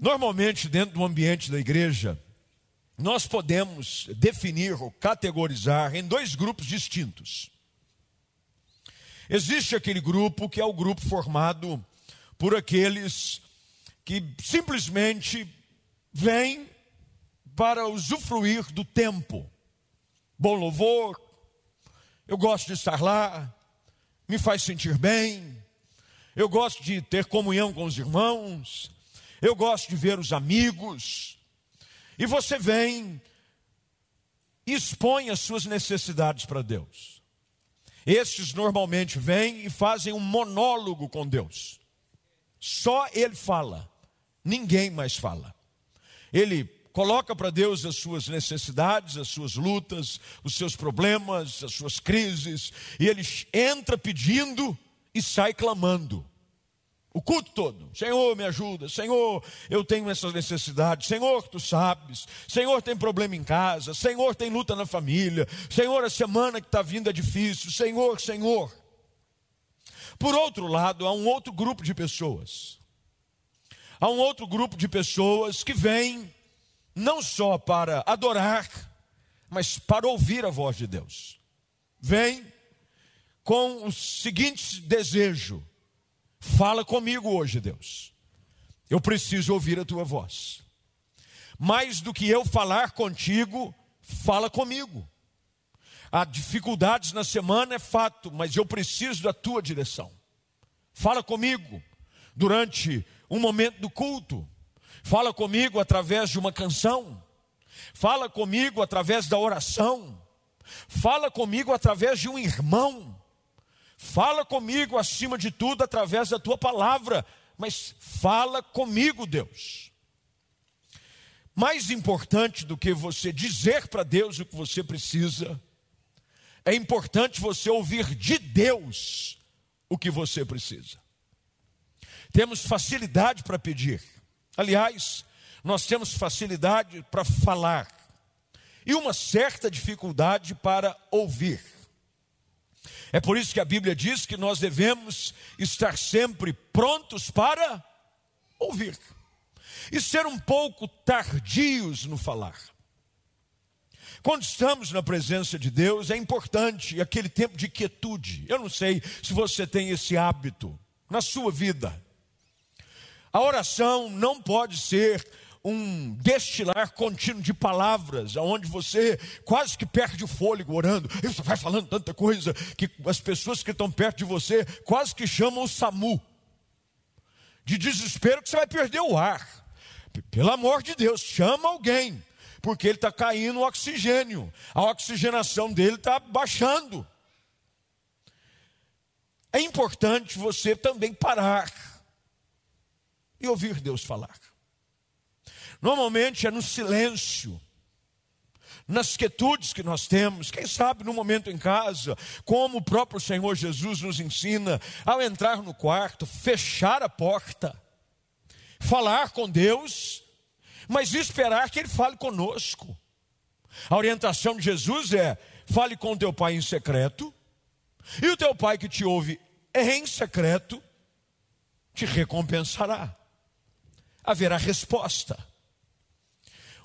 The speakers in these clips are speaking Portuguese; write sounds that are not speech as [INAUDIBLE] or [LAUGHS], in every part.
Normalmente, dentro do ambiente da igreja, nós podemos definir ou categorizar em dois grupos distintos. Existe aquele grupo que é o grupo formado por aqueles que simplesmente vêm para usufruir do tempo. Bom louvor, eu gosto de estar lá, me faz sentir bem, eu gosto de ter comunhão com os irmãos, eu gosto de ver os amigos, e você vem e expõe as suas necessidades para Deus. Estes normalmente vêm e fazem um monólogo com Deus. Só Ele fala, ninguém mais fala. Ele coloca para Deus as suas necessidades, as suas lutas, os seus problemas, as suas crises, e ele entra pedindo e sai clamando. O culto todo. Senhor, me ajuda. Senhor, eu tenho essas necessidades. Senhor, tu sabes. Senhor, tem problema em casa. Senhor, tem luta na família. Senhor, a semana que está vindo é difícil. Senhor, Senhor. Por outro lado, há um outro grupo de pessoas. Há um outro grupo de pessoas que vem não só para adorar, mas para ouvir a voz de Deus. Vem com o seguinte desejo: Fala comigo hoje, Deus. Eu preciso ouvir a tua voz. Mais do que eu falar contigo, fala comigo. Há dificuldades na semana, é fato, mas eu preciso da tua direção. Fala comigo durante um momento do culto. Fala comigo através de uma canção. Fala comigo através da oração. Fala comigo através de um irmão. Fala comigo acima de tudo através da tua palavra, mas fala comigo, Deus. Mais importante do que você dizer para Deus o que você precisa, é importante você ouvir de Deus o que você precisa. Temos facilidade para pedir, aliás, nós temos facilidade para falar e uma certa dificuldade para ouvir. É por isso que a Bíblia diz que nós devemos estar sempre prontos para ouvir e ser um pouco tardios no falar. Quando estamos na presença de Deus, é importante aquele tempo de quietude. Eu não sei se você tem esse hábito na sua vida. A oração não pode ser um destilar contínuo de palavras, onde você quase que perde o fôlego orando, e você vai falando tanta coisa que as pessoas que estão perto de você quase que chamam o SAMU, de desespero que você vai perder o ar. Pelo amor de Deus, chama alguém, porque ele está caindo o oxigênio, a oxigenação dele está baixando. É importante você também parar e ouvir Deus falar. Normalmente é no silêncio, nas quietudes que nós temos, quem sabe no momento em casa, como o próprio Senhor Jesus nos ensina, ao entrar no quarto, fechar a porta, falar com Deus, mas esperar que Ele fale conosco. A orientação de Jesus é: fale com teu pai em secreto, e o teu pai que te ouve em secreto te recompensará. Haverá resposta.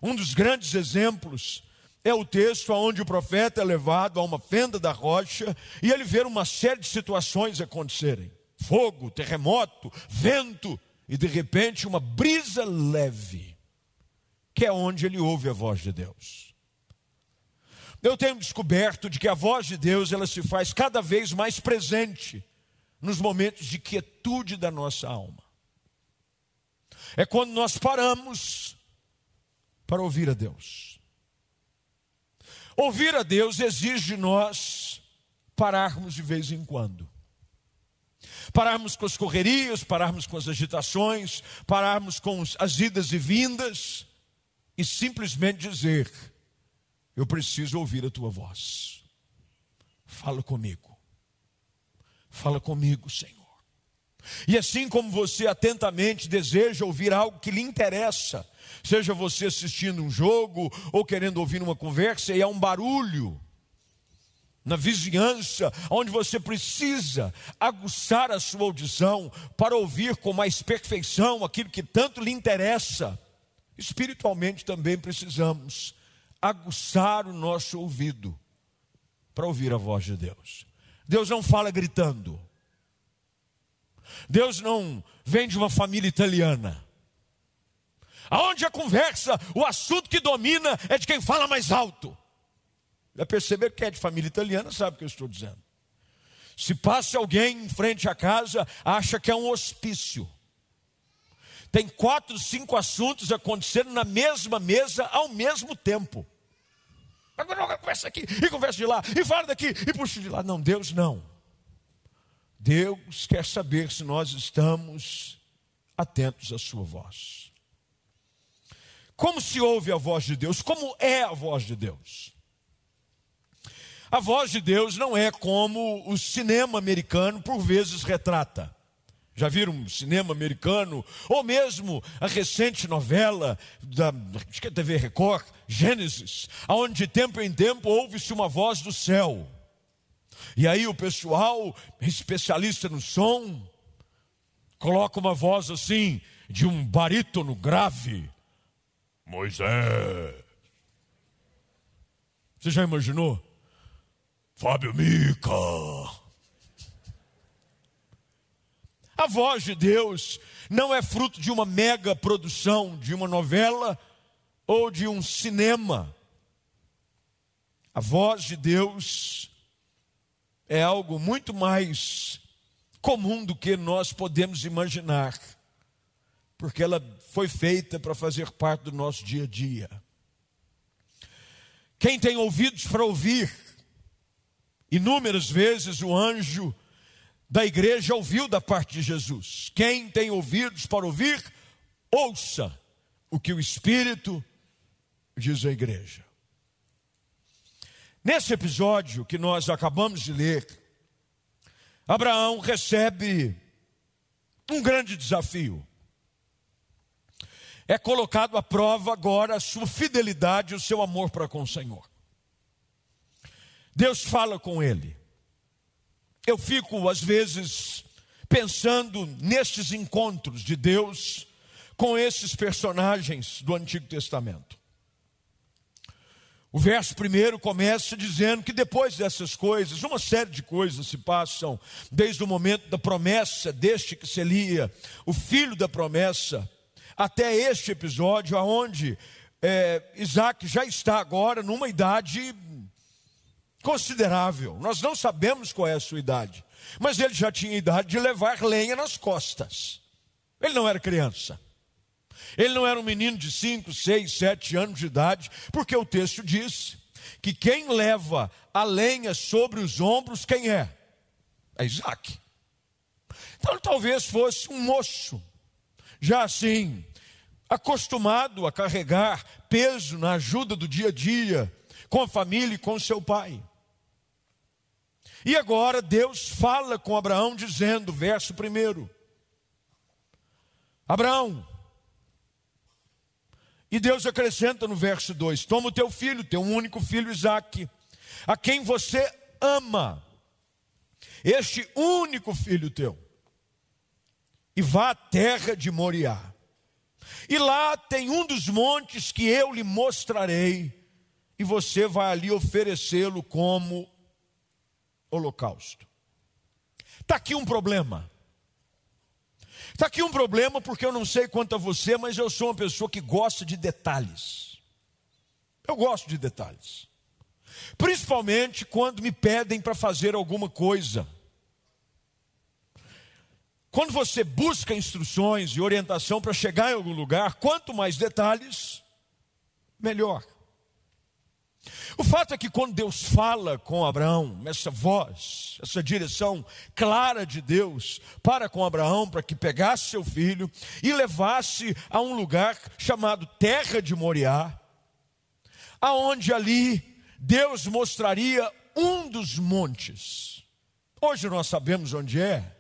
Um dos grandes exemplos é o texto onde o profeta é levado a uma fenda da rocha e ele vê uma série de situações acontecerem: fogo, terremoto, vento e de repente uma brisa leve, que é onde ele ouve a voz de Deus. Eu tenho descoberto de que a voz de Deus ela se faz cada vez mais presente nos momentos de quietude da nossa alma. É quando nós paramos para ouvir a Deus. Ouvir a Deus exige de nós pararmos de vez em quando. Pararmos com as correrias, pararmos com as agitações, pararmos com as idas e vindas e simplesmente dizer: Eu preciso ouvir a tua voz. Fala comigo. Fala comigo, Senhor. E assim como você atentamente deseja ouvir algo que lhe interessa, seja você assistindo um jogo ou querendo ouvir uma conversa, e há um barulho na vizinhança, onde você precisa aguçar a sua audição para ouvir com mais perfeição aquilo que tanto lhe interessa. Espiritualmente também precisamos aguçar o nosso ouvido para ouvir a voz de Deus. Deus não fala gritando. Deus não vem de uma família italiana. Aonde a conversa, o assunto que domina é de quem fala mais alto. Já perceber que é de família italiana, sabe o que eu estou dizendo. Se passa alguém em frente à casa, acha que é um hospício. Tem quatro, cinco assuntos acontecendo na mesma mesa ao mesmo tempo. Agora conversa aqui, e conversa de lá, e fala daqui, e puxa de lá. Não, Deus não. Deus quer saber se nós estamos atentos à sua voz. Como se ouve a voz de Deus? Como é a voz de Deus? A voz de Deus não é como o cinema americano por vezes retrata. Já viram um cinema americano? Ou mesmo a recente novela da que é TV Record, Gênesis, onde de tempo em tempo ouve-se uma voz do céu. E aí o pessoal, especialista no som, coloca uma voz assim, de um barítono grave. Moisés. Você já imaginou? Fábio Mica. A voz de Deus não é fruto de uma mega produção, de uma novela ou de um cinema. A voz de Deus é algo muito mais comum do que nós podemos imaginar, porque ela foi feita para fazer parte do nosso dia a dia. Quem tem ouvidos para ouvir, Inúmeras vezes o anjo da igreja ouviu da parte de Jesus. Quem tem ouvidos para ouvir, ouça o que o Espírito diz à igreja. Nesse episódio que nós acabamos de ler, Abraão recebe um grande desafio. É colocado à prova agora a sua fidelidade e o seu amor para com o Senhor. Deus fala com ele. Eu fico, às vezes, pensando nestes encontros de Deus com esses personagens do Antigo Testamento. O verso primeiro começa dizendo que depois dessas coisas, uma série de coisas se passam, desde o momento da promessa deste que se lia, o filho da promessa, até este episódio, aonde é, Isaac já está agora numa idade considerável. Nós não sabemos qual é a sua idade, mas ele já tinha idade de levar lenha nas costas. Ele não era criança. Ele não era um menino de 5, 6, 7 anos de idade, porque o texto diz que quem leva a lenha sobre os ombros, quem é? É Isaac. Então talvez fosse um moço, já assim, acostumado a carregar peso na ajuda do dia a dia, com a família e com seu pai. E agora Deus fala com Abraão, dizendo, verso primeiro: Abraão, e Deus acrescenta no verso 2: Toma o teu filho, teu único filho Isaque, a quem você ama, este único filho teu, e vá à terra de Moriá. E lá tem um dos montes que eu lhe mostrarei, e você vai ali oferecê-lo como holocausto. Está aqui um problema. Está aqui um problema porque eu não sei quanto a você, mas eu sou uma pessoa que gosta de detalhes. Eu gosto de detalhes. Principalmente quando me pedem para fazer alguma coisa. Quando você busca instruções e orientação para chegar em algum lugar, quanto mais detalhes, melhor. O fato é que quando Deus fala com Abraão, essa voz, essa direção clara de Deus para com Abraão, para que pegasse seu filho e levasse a um lugar chamado Terra de Moriá, aonde ali Deus mostraria um dos montes. Hoje nós sabemos onde é.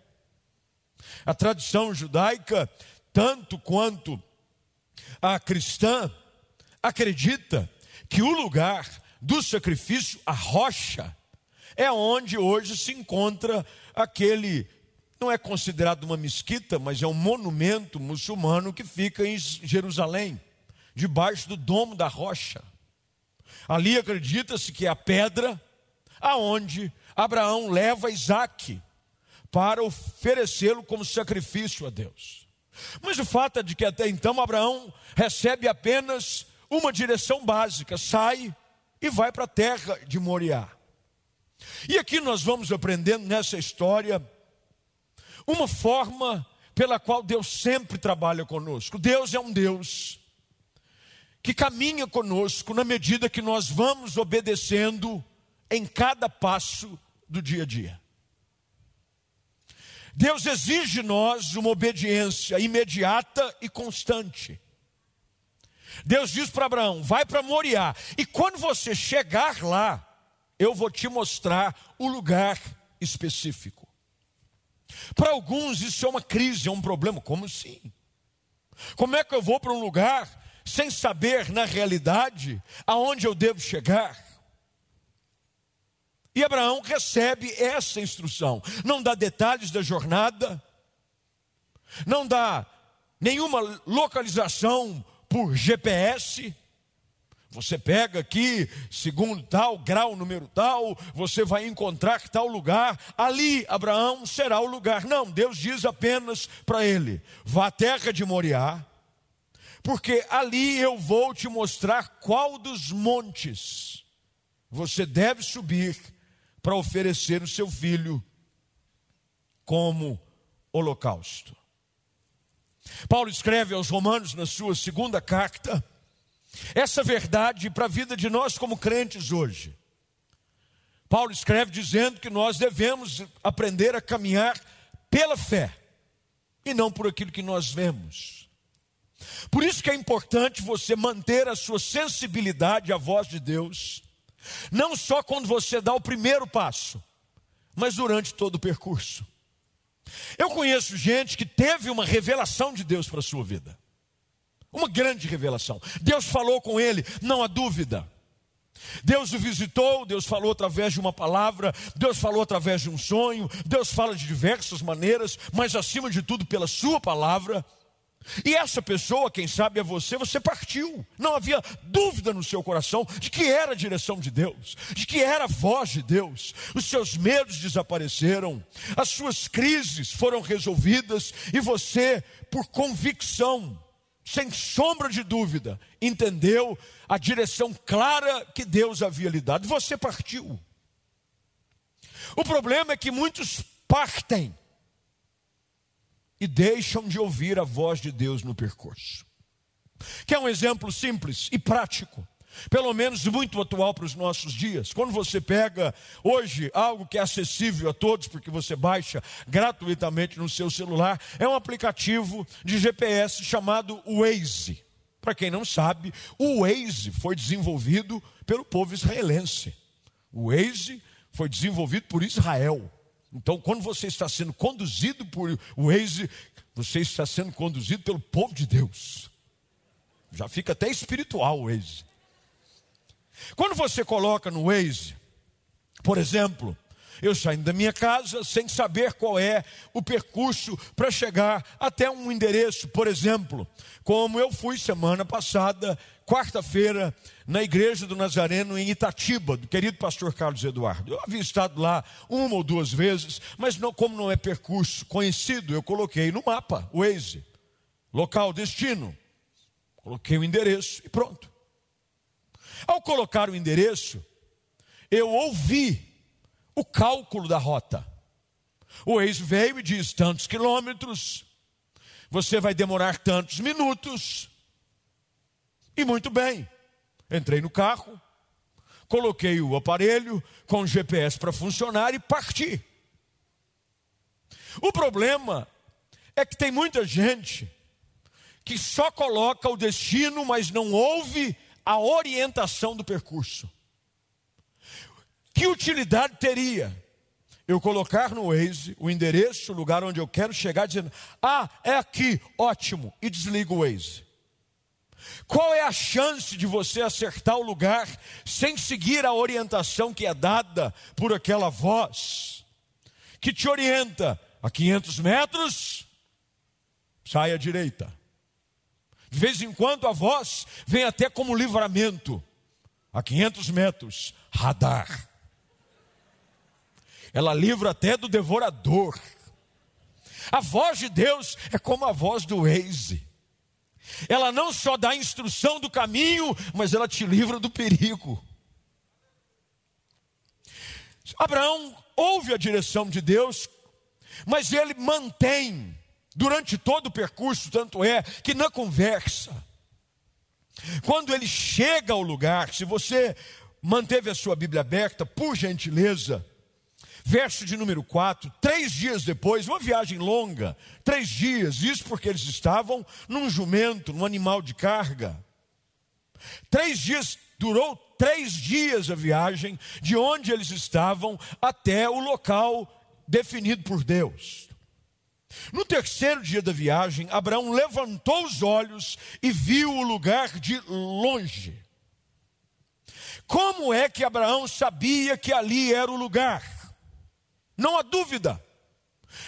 A tradição judaica, tanto quanto a cristã, acredita que o lugar do sacrifício, a rocha, é onde hoje se encontra aquele, não é considerado uma mesquita, mas é um monumento muçulmano que fica em Jerusalém, debaixo do domo da rocha. Ali acredita-se que é a pedra aonde Abraão leva Isaac para oferecê-lo como sacrifício a Deus. Mas o fato é de que até então Abraão recebe apenas uma direção básica: sai e vai para a terra de Moriá. E aqui nós vamos aprendendo nessa história uma forma pela qual Deus sempre trabalha conosco. Deus é um Deus que caminha conosco na medida que nós vamos obedecendo em cada passo do dia a dia. Deus exige de nós uma obediência imediata e constante. Deus diz para Abraão: vai para Moriá, e quando você chegar lá, eu vou te mostrar o lugar específico. Para alguns isso é uma crise, é um problema. Como assim? Como é que eu vou para um lugar sem saber na realidade aonde eu devo chegar? E Abraão recebe essa instrução. Não dá detalhes da jornada, não dá nenhuma localização por GPS. Você pega aqui, segundo tal, grau número tal, você vai encontrar tal lugar, ali Abraão será o lugar. Não, Deus diz apenas para ele: vá à terra de Moriá, porque ali eu vou te mostrar qual dos montes você deve subir para oferecer o seu filho como holocausto. Paulo escreve aos Romanos na sua segunda carta essa verdade para a vida de nós como crentes hoje. Paulo escreve dizendo que nós devemos aprender a caminhar pela fé e não por aquilo que nós vemos. Por isso que é importante você manter a sua sensibilidade à voz de Deus não só quando você dá o primeiro passo, mas durante todo o percurso. Eu conheço gente que teve uma revelação de Deus para a sua vida. Uma grande revelação. Deus falou com ele, não há dúvida. Deus o visitou, Deus falou através de uma palavra, Deus falou através de um sonho, Deus fala de diversas maneiras, mas acima de tudo pela sua palavra. E essa pessoa, quem sabe é você, você partiu. Não havia dúvida no seu coração de que era a direção de Deus, de que era a voz de Deus. Os seus medos desapareceram, as suas crises foram resolvidas e você, por convicção, sem sombra de dúvida, entendeu a direção clara que Deus havia lhe dado. Você partiu. O problema é que muitos partem e deixam de ouvir a voz de Deus no percurso. Que é um exemplo simples e prático, pelo menos muito atual para os nossos dias. Quando você pega hoje algo que é acessível a todos, porque você baixa gratuitamente no seu celular, é um aplicativo de GPS chamado Waze. Para quem não sabe, o Waze foi desenvolvido pelo povo israelense. O Waze foi desenvolvido por Israel. Então, quando você está sendo conduzido por Waze, você está sendo conduzido pelo povo de Deus. Já fica até espiritual o Waze. Quando você coloca no Waze, por exemplo, eu saindo da minha casa sem saber qual é o percurso para chegar até um endereço, por exemplo, como eu fui semana passada, quarta-feira, na igreja do Nazareno em Itatiba, do querido pastor Carlos Eduardo. Eu havia estado lá uma ou duas vezes, mas não, como não é percurso conhecido, eu coloquei no mapa, Waze, local, destino. Coloquei o endereço e pronto. Ao colocar o endereço, eu ouvi o cálculo da rota. O ex veio e diz: tantos quilômetros, você vai demorar tantos minutos. E muito bem, entrei no carro, coloquei o aparelho com o GPS para funcionar e parti. O problema é que tem muita gente que só coloca o destino, mas não ouve a orientação do percurso. Que utilidade teria eu colocar no Waze o endereço, o lugar onde eu quero chegar, dizendo: Ah, é aqui, ótimo, e desligo o Waze? Qual é a chance de você acertar o lugar sem seguir a orientação que é dada por aquela voz que te orienta a 500 metros? Sai à direita. De vez em quando a voz vem até como livramento. A 500 metros, radar. Ela livra até do devorador. A voz de Deus é como a voz do Waze. Ela não só dá instrução do caminho, mas ela te livra do perigo. Abraão ouve a direção de Deus, mas ele mantém durante todo o percurso, tanto é que na conversa, quando ele chega ao lugar, se você manteve a sua Bíblia aberta, por gentileza, verso de número 4, três dias depois, uma viagem longa, três dias, isso porque eles estavam num jumento, num animal de carga. Três dias, durou três dias a viagem, de onde eles estavam até o local definido por Deus. No terceiro dia da viagem, Abraão levantou os olhos e viu o lugar de longe. Como é que Abraão sabia que ali era o lugar? Não há dúvida.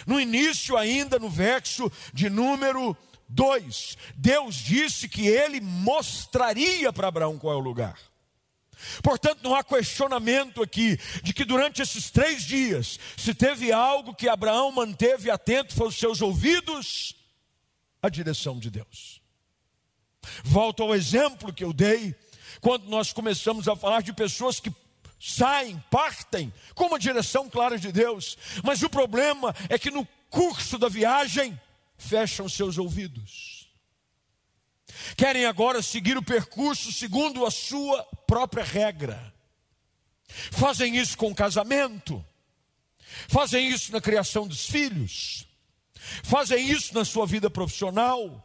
No início, ainda no verso de número 2, Deus disse que ele mostraria para Abraão qual é o lugar. Portanto, não há questionamento aqui de que durante esses três dias, se teve algo que Abraão manteve atento para os seus ouvidos, a direção de Deus. Volto ao exemplo que eu dei quando nós começamos a falar de pessoas que saem, partem com uma direção clara de Deus, mas o problema é que no curso da viagem fecham seus ouvidos. Querem agora seguir o percurso segundo a sua própria regra. Fazem isso com o casamento, fazem isso na criação dos filhos, fazem isso na sua vida profissional,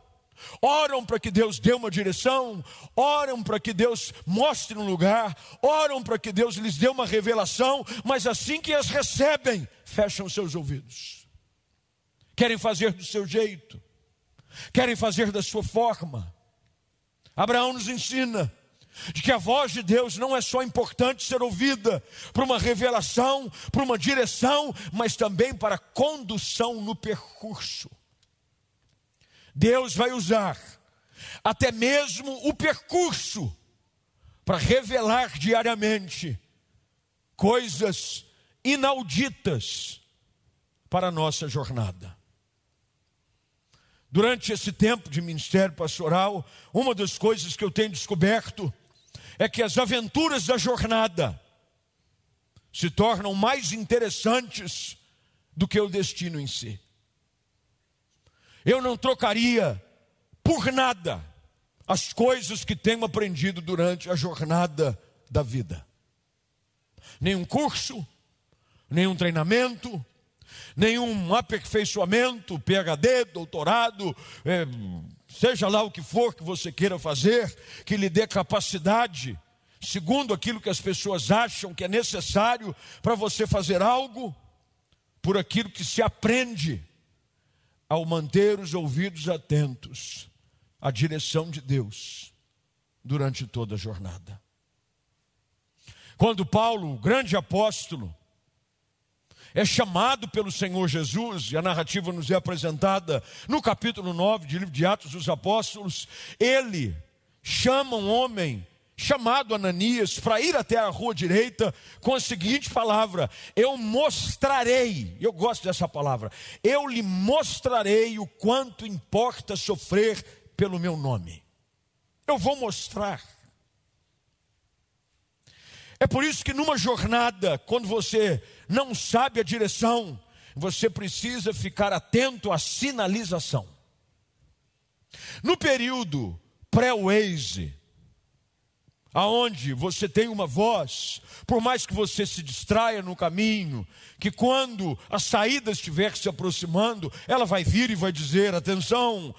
oram para que Deus dê uma direção, oram para que Deus mostre um lugar, oram para que Deus lhes dê uma revelação, mas assim que as recebem, fecham seus ouvidos. Querem fazer do seu jeito, querem fazer da sua forma. Abraão nos ensina de que a voz de Deus não é só importante ser ouvida para uma revelação, para uma direção, mas também para condução no percurso. Deus vai usar até mesmo o percurso para revelar diariamente coisas inauditas para a nossa jornada. Durante esse tempo de ministério pastoral, uma das coisas que eu tenho descoberto é que as aventuras da jornada se tornam mais interessantes do que o destino em si. Eu não trocaria por nada as coisas que tenho aprendido durante a jornada da vida. Nenhum curso, nenhum treinamento, nenhum aperfeiçoamento, PhD, doutorado, é, seja lá o que for que você queira fazer, que lhe dê capacidade, segundo aquilo que as pessoas acham que é necessário para você fazer algo, por aquilo que se aprende ao manter os ouvidos atentos à direção de Deus durante toda a jornada. Quando Paulo, o grande apóstolo, é chamado pelo Senhor Jesus, e a narrativa nos é apresentada no capítulo 9 do livro de Atos dos Apóstolos, ele chama um homem chamado Ananias para ir até a rua direita com a seguinte palavra: Eu mostrarei, eu gosto dessa palavra, eu lhe mostrarei o quanto importa sofrer pelo meu nome. Eu vou mostrar. É por isso que numa jornada, quando você não sabe a direção, você precisa ficar atento à sinalização. No período pré-Waze, aonde você tem uma voz, por mais que você se distraia no caminho, que quando a saída estiver se aproximando, ela vai vir e vai dizer: atenção,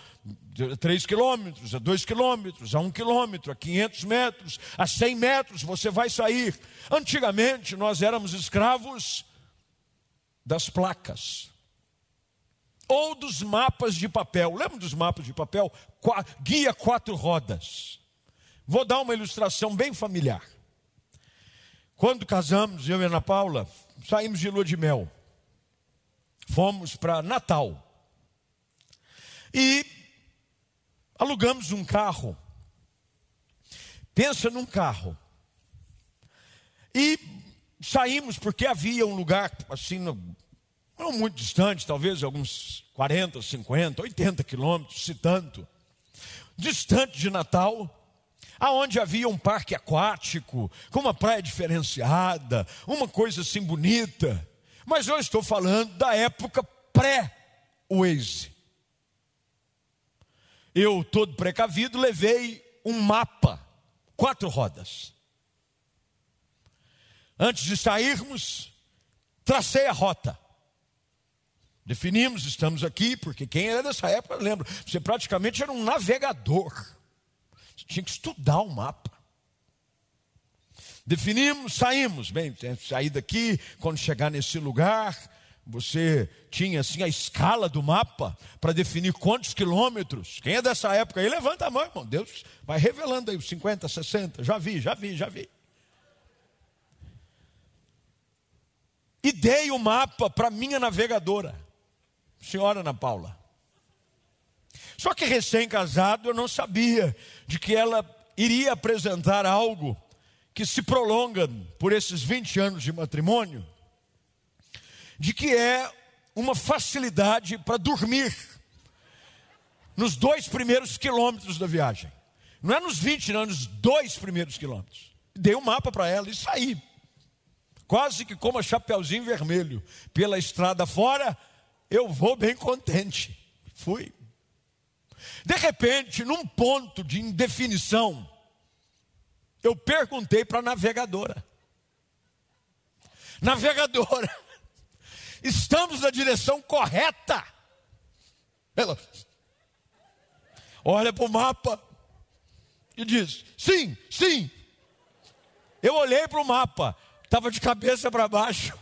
a 3 quilômetros, a 2 quilômetros, a 1 quilômetro, a 500 metros, a 100 metros você vai sair. Antigamente nós éramos escravos das placas ou dos mapas de papel. Lembra dos mapas de papel? guia quatro rodas. Vou dar uma ilustração bem familiar. Quando casamos, eu e Ana Paula, saímos de lua de mel. Fomos para Natal. E alugamos um carro. Pensa num carro. E saímos porque havia um lugar assim, não muito distante, talvez alguns 40, 50, 80 quilômetros, se tanto, distante de Natal, aonde havia um parque aquático, com uma praia diferenciada, uma coisa assim bonita. Mas eu estou falando da época pré-Waze. Eu, todo precavido, levei um mapa, quatro rodas. Antes de sairmos, tracei a rota. Definimos, estamos aqui, porque quem era dessa época, lembra, você praticamente era um navegador. Tinha que estudar o mapa. Definimos, saímos. Bem, sair daqui, quando chegar nesse lugar, você tinha assim a escala do mapa para definir quantos quilômetros. Quem é dessa época aí, levanta a mão, irmão. Deus vai revelando aí os 50, 60. Já vi, já vi, já vi. E dei o mapa para minha navegadora, senhora Ana Paula. Só que recém-casado eu não sabia de que ela iria apresentar algo que se prolonga por esses 20 anos de matrimônio, de que é uma facilidade para dormir nos dois primeiros quilômetros da viagem. Não é nos 20, não, é nos dois primeiros quilômetros. Dei um mapa para ela e saí. Quase que como a chapeuzinho vermelho. Pela estrada fora, eu vou bem contente. Fui. De repente, num ponto de indefinição, eu perguntei para a navegadora: Navegadora, [LAUGHS] estamos na direção correta? Ela olha para o mapa e diz: Sim, sim. Eu olhei para o mapa, estava de cabeça para baixo.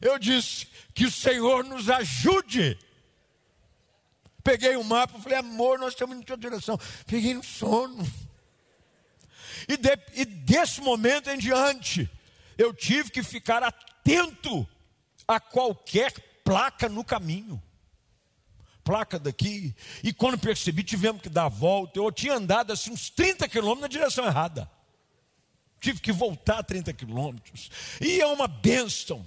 Eu disse: Que o Senhor nos ajude. Peguei o mapa falei: Amor, nós estamos em tua direção. Peguei no sono. E, de, e desse momento em diante, eu tive que ficar atento a qualquer placa no caminho. Placa daqui. E quando percebi, tivemos que dar a volta. Eu tinha andado assim uns 30 quilômetros na direção errada. Tive que voltar 30 quilômetros. E é uma bênção.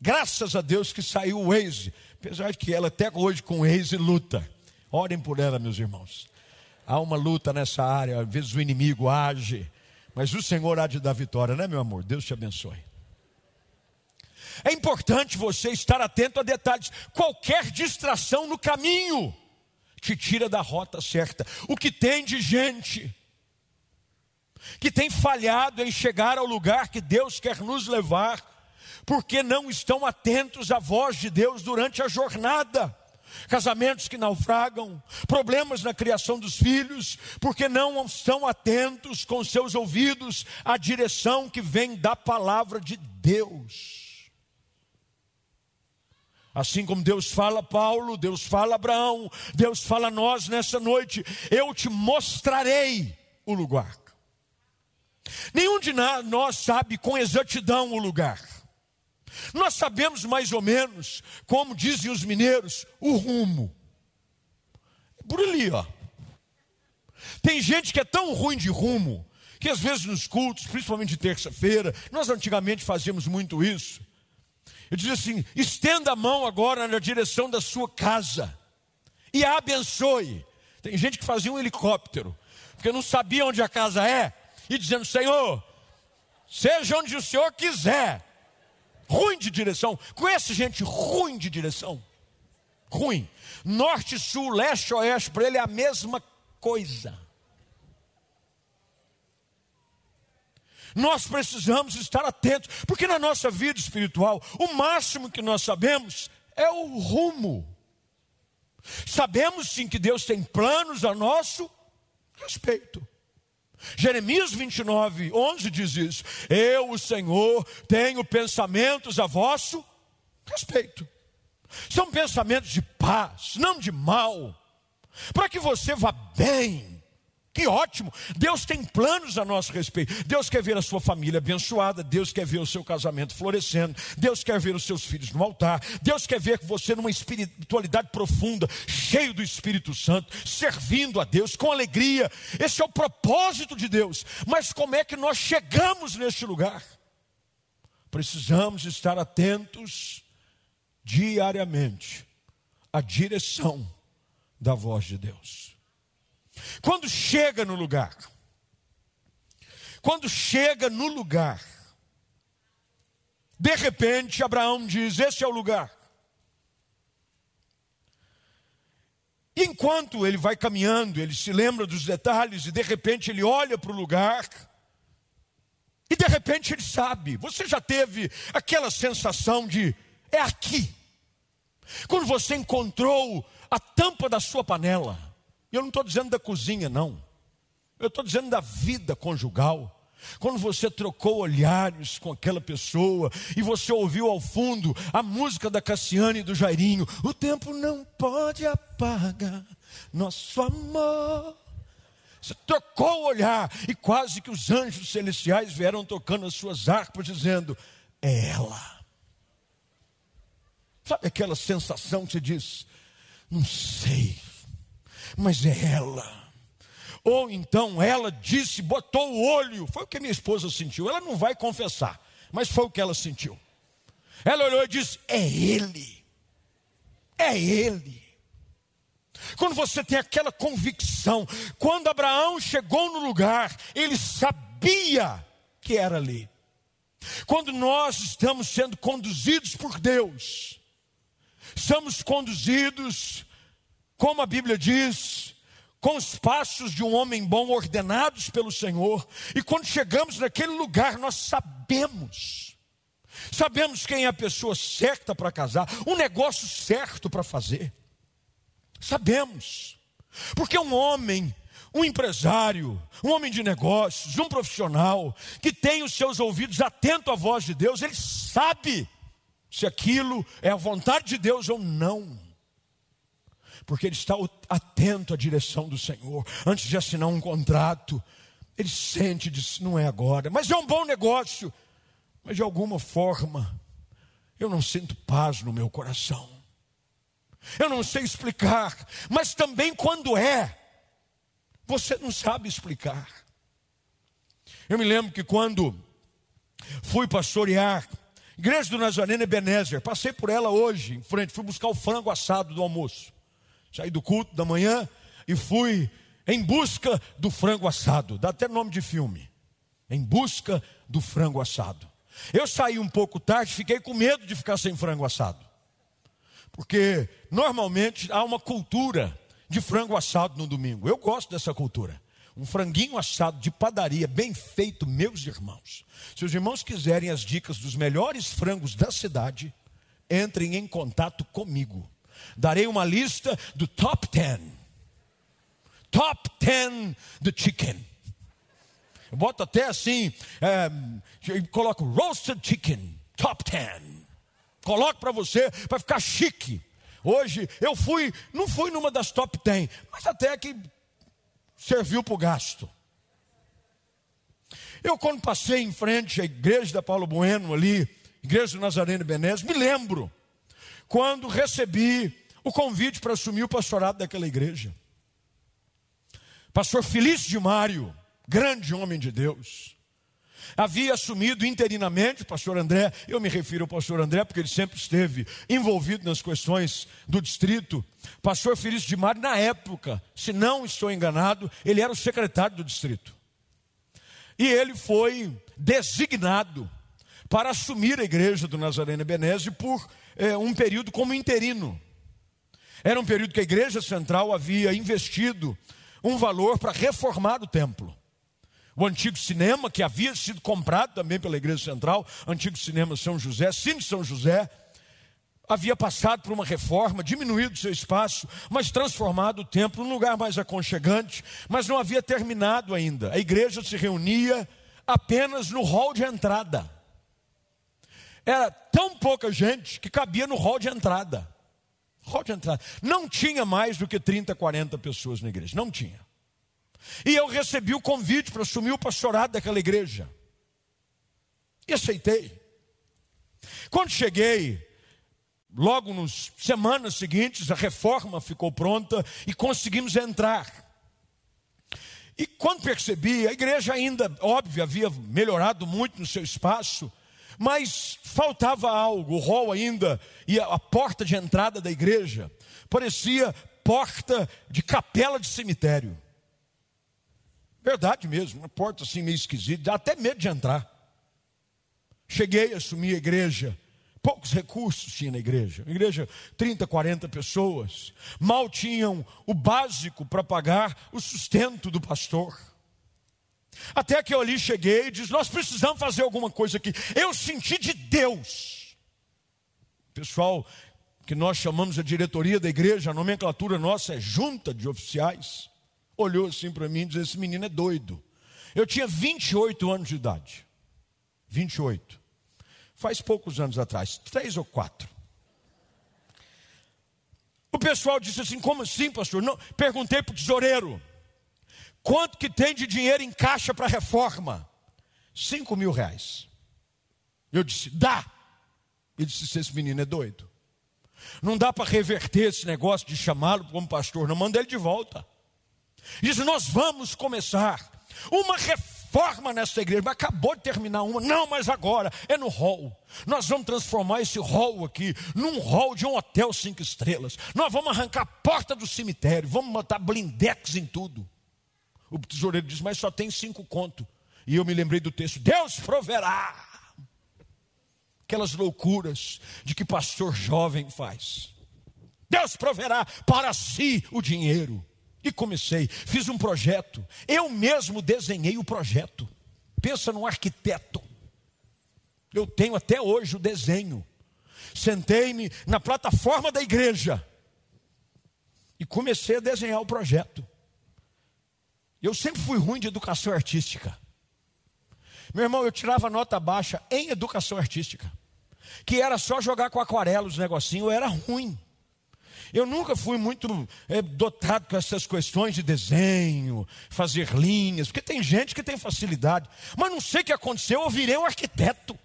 Graças a Deus que saiu o Waze. Apesar de que ela até hoje com o Waze luta. Orem por ela, meus irmãos. Há uma luta nessa área, às vezes o inimigo age, mas o Senhor há de dar vitória, né, meu amor? Deus te abençoe. É importante você estar atento a detalhes. Qualquer distração no caminho te tira da rota certa. O que tem de gente que tem falhado em chegar ao lugar que Deus quer nos levar, porque não estão atentos à voz de Deus durante a jornada casamentos que naufragam, problemas na criação dos filhos, porque não estão atentos com seus ouvidos à direção que vem da palavra de Deus. Assim como Deus fala a Paulo, Deus fala a Abraão, Deus fala a nós nessa noite, eu te mostrarei o lugar. Nenhum de nós sabe com exatidão o lugar. Nós sabemos mais ou menos, como dizem os mineiros, o rumo. Por ali, ó. Tem gente que é tão ruim de rumo, que às vezes nos cultos, principalmente de terça-feira, nós antigamente fazíamos muito isso. Eu dizia assim: estenda a mão agora na direção da sua casa e a abençoe. Tem gente que fazia um helicóptero, porque não sabia onde a casa é, e dizendo: Senhor, seja onde o Senhor quiser, ruim de direção. Conhece gente ruim de direção? Ruim. Norte, sul, leste, oeste, para ele é a mesma coisa. Nós precisamos estar atentos, porque na nossa vida espiritual, o máximo que nós sabemos é o rumo. Sabemos sim que Deus tem planos a nosso respeito. Jeremias 29, 11 diz isso: Eu, o Senhor, tenho pensamentos a vosso respeito. São pensamentos de paz, não de mal, para que você vá bem. Que ótimo! Deus tem planos a nosso respeito. Deus quer ver a sua família abençoada. Deus quer ver o seu casamento florescendo. Deus quer ver os seus filhos no altar. Deus quer ver você numa espiritualidade profunda, cheio do Espírito Santo, servindo a Deus com alegria. Esse é o propósito de Deus. Mas como é que nós chegamos neste lugar? Precisamos estar atentos diariamente à direção da voz de Deus. Quando chega no lugar, quando chega no lugar, de repente Abraão diz: Esse é o lugar. E enquanto ele vai caminhando, ele se lembra dos detalhes e de repente ele olha para o lugar. E de repente ele sabe. Você já teve aquela sensação de é aqui. Quando você encontrou a tampa da sua panela eu não estou dizendo da cozinha, não. Eu estou dizendo da vida conjugal. Quando você trocou olhares com aquela pessoa e você ouviu ao fundo a música da Cassiane e do Jairinho, o tempo não pode apagar nosso amor. Você trocou o olhar e quase que os anjos celestiais vieram tocando as suas harpas, dizendo: É ela. Sabe aquela sensação que você diz: Não sei mas é ela. Ou então ela disse, botou o olho, foi o que minha esposa sentiu. Ela não vai confessar, mas foi o que ela sentiu. Ela olhou e disse: É ele, é ele. Quando você tem aquela convicção, quando Abraão chegou no lugar, ele sabia que era ali. Quando nós estamos sendo conduzidos por Deus, somos conduzidos como a Bíblia diz, com os passos de um homem bom ordenados pelo Senhor, e quando chegamos naquele lugar, nós sabemos, sabemos quem é a pessoa certa para casar, o negócio certo para fazer, sabemos, porque um homem, um empresário, um homem de negócios, um profissional, que tem os seus ouvidos atentos à voz de Deus, ele sabe se aquilo é a vontade de Deus ou não porque ele está atento à direção do Senhor. Antes de assinar um contrato, ele sente diz: não é agora, mas é um bom negócio. Mas de alguma forma, eu não sinto paz no meu coração. Eu não sei explicar, mas também quando é, você não sabe explicar. Eu me lembro que quando fui pastorear Igreja do Nazareno Ebenezer, passei por ela hoje, em frente, fui buscar o frango assado do almoço. Saí do culto da manhã e fui em busca do frango assado. Dá até nome de filme. Em busca do frango assado. Eu saí um pouco tarde, fiquei com medo de ficar sem frango assado. Porque normalmente há uma cultura de frango assado no domingo. Eu gosto dessa cultura. Um franguinho assado de padaria, bem feito, meus irmãos. Se os irmãos quiserem as dicas dos melhores frangos da cidade, entrem em contato comigo. Darei uma lista do top 10. Top 10 do chicken. Eu boto até assim, é, coloco roasted chicken, top 10. Coloco para você, para ficar chique. Hoje eu fui, não fui numa das top 10, mas até que serviu para o gasto. Eu, quando passei em frente à igreja da Paulo Bueno, ali, igreja do Nazareno Benés, me lembro quando recebi o convite para assumir o pastorado daquela igreja. Pastor Felício de Mário, grande homem de Deus, havia assumido interinamente o pastor André, eu me refiro ao pastor André porque ele sempre esteve envolvido nas questões do distrito. Pastor Felício de Mário, na época, se não estou enganado, ele era o secretário do distrito. E ele foi designado para assumir a igreja do Nazareno Benese por é, um período como interino. Era um período que a igreja central havia investido um valor para reformar o templo. O antigo cinema, que havia sido comprado também pela igreja central, antigo cinema São José, Cine São José, havia passado por uma reforma, diminuído seu espaço, mas transformado o templo num lugar mais aconchegante, mas não havia terminado ainda. A igreja se reunia apenas no hall de entrada. Era tão pouca gente que cabia no hall de entrada. Hall de entrada. Não tinha mais do que 30, 40 pessoas na igreja. Não tinha. E eu recebi o convite para assumir o pastorado daquela igreja. E aceitei. Quando cheguei, logo nas semanas seguintes, a reforma ficou pronta e conseguimos entrar. E quando percebi, a igreja ainda, óbvio, havia melhorado muito no seu espaço, mas faltava algo. O hall ainda e a porta de entrada da igreja parecia porta de capela de cemitério. Verdade mesmo, uma porta assim meio esquisita, dá até medo de entrar. Cheguei, assumi a igreja. Poucos recursos tinha na igreja. Igreja, 30, 40 pessoas. Mal tinham o básico para pagar o sustento do pastor. Até que eu ali cheguei e disse: Nós precisamos fazer alguma coisa aqui. Eu senti de Deus. Pessoal, que nós chamamos a diretoria da igreja, a nomenclatura nossa é junta de oficiais, olhou assim para mim e disse: Esse menino é doido. Eu tinha 28 anos de idade. 28. Faz poucos anos atrás, três ou quatro. O pessoal disse assim: Como assim, pastor? Não, perguntei para o tesoureiro. Quanto que tem de dinheiro em caixa para reforma? Cinco mil reais. Eu disse, dá. Ele disse, esse menino é doido. Não dá para reverter esse negócio de chamá-lo como pastor, não manda ele de volta. Diz, nós vamos começar uma reforma nessa igreja, mas acabou de terminar uma. Não, mas agora é no hall. Nós vamos transformar esse hall aqui num hall de um hotel cinco estrelas. Nós vamos arrancar a porta do cemitério, vamos botar blindex em tudo. O tesoureiro diz, mas só tem cinco conto. E eu me lembrei do texto: Deus proverá. Aquelas loucuras de que pastor jovem faz. Deus proverá para si o dinheiro. E comecei, fiz um projeto. Eu mesmo desenhei o projeto. Pensa num arquiteto. Eu tenho até hoje o desenho. Sentei-me na plataforma da igreja e comecei a desenhar o projeto. Eu sempre fui ruim de educação artística. Meu irmão, eu tirava nota baixa em educação artística. Que era só jogar com aquarela os negocinhos, eu era ruim. Eu nunca fui muito é, dotado com essas questões de desenho, fazer linhas, porque tem gente que tem facilidade. Mas não sei o que aconteceu, eu virei um arquiteto.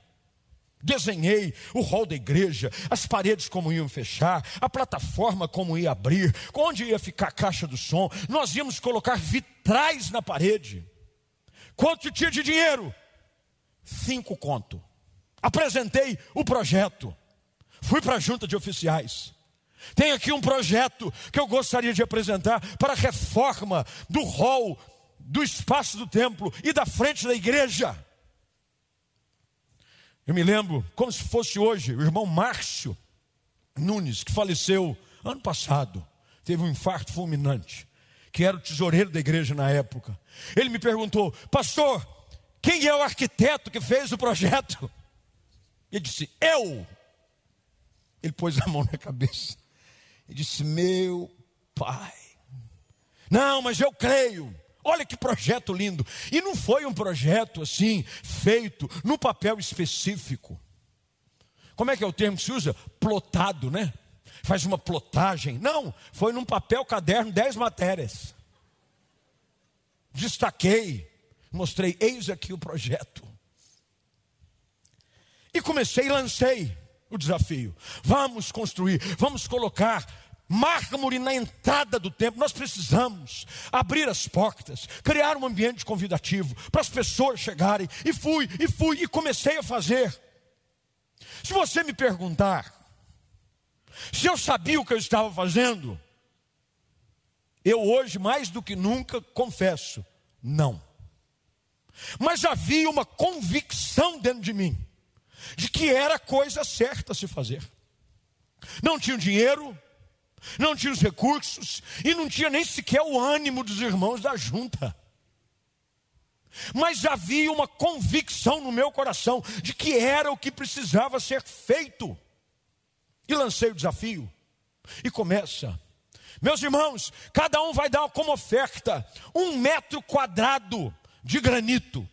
Desenhei o hall da igreja, as paredes como iam fechar, a plataforma como ia abrir, onde ia ficar a caixa do som. Nós íamos colocar vitrais na parede. Quanto tinha de dinheiro? Cinco conto. Apresentei o projeto. Fui para a junta de oficiais. Tem aqui um projeto que eu gostaria de apresentar para a reforma do hall, do espaço do templo e da frente da igreja. Eu me lembro, como se fosse hoje, o irmão Márcio Nunes, que faleceu ano passado, teve um infarto fulminante, que era o tesoureiro da igreja na época. Ele me perguntou, pastor, quem é o arquiteto que fez o projeto? Ele disse, eu. Ele pôs a mão na cabeça e disse, meu pai. Não, mas eu creio. Olha que projeto lindo. E não foi um projeto assim, feito no papel específico. Como é que é o termo que se usa? Plotado, né? Faz uma plotagem. Não, foi num papel caderno, dez matérias. Destaquei, mostrei, eis aqui o projeto. E comecei e lancei o desafio. Vamos construir, vamos colocar mármore na entrada do templo. Nós precisamos abrir as portas, criar um ambiente convidativo para as pessoas chegarem. E fui, e fui, e comecei a fazer. Se você me perguntar se eu sabia o que eu estava fazendo, eu hoje, mais do que nunca, confesso, não. Mas havia uma convicção dentro de mim de que era a coisa certa a se fazer. Não tinha dinheiro, não tinha os recursos e não tinha nem sequer o ânimo dos irmãos da junta. Mas havia uma convicção no meu coração de que era o que precisava ser feito. E lancei o desafio. E começa. Meus irmãos, cada um vai dar como oferta um metro quadrado de granito.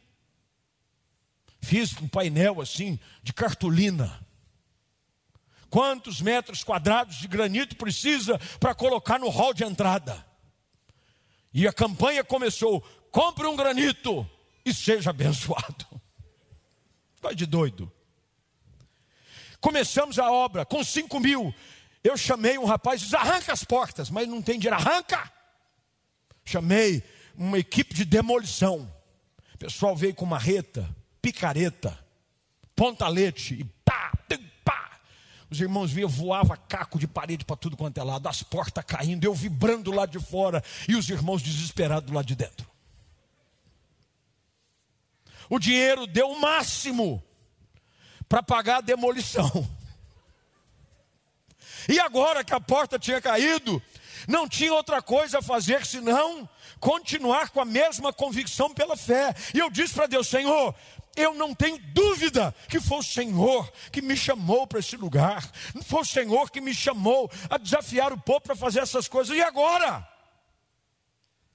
Fiz um painel assim de cartolina quantos metros quadrados de granito precisa para colocar no hall de entrada. E a campanha começou: compre um granito e seja abençoado. [LAUGHS] Vai de doido. Começamos a obra com cinco mil. Eu chamei um rapaz e disse: arranca as portas, mas não tem dinheiro, arranca. Chamei uma equipe de demolição. O pessoal veio com marreta, picareta, pontalete e pá, pá. Os irmãos vinham, voava caco de parede para tudo quanto é lado, as portas caindo, eu vibrando lá de fora e os irmãos desesperados lá de dentro. O dinheiro deu o máximo para pagar a demolição. E agora que a porta tinha caído, não tinha outra coisa a fazer senão continuar com a mesma convicção pela fé. E eu disse para Deus: Senhor, eu não tenho dúvida que foi o Senhor que me chamou para esse lugar, foi o Senhor que me chamou a desafiar o povo para fazer essas coisas. E agora?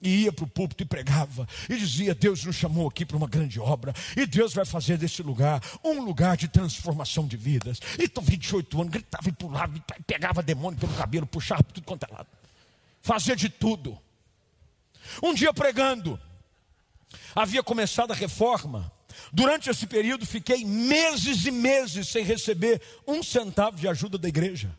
E ia para o púlpito e pregava, e dizia: Deus nos chamou aqui para uma grande obra, e Deus vai fazer desse lugar um lugar de transformação de vidas. E estou 28 anos, gritava e pulava, e pegava demônio pelo cabelo, puxava tudo quanto é lado, fazia de tudo. Um dia pregando, havia começado a reforma. Durante esse período, fiquei meses e meses sem receber um centavo de ajuda da igreja.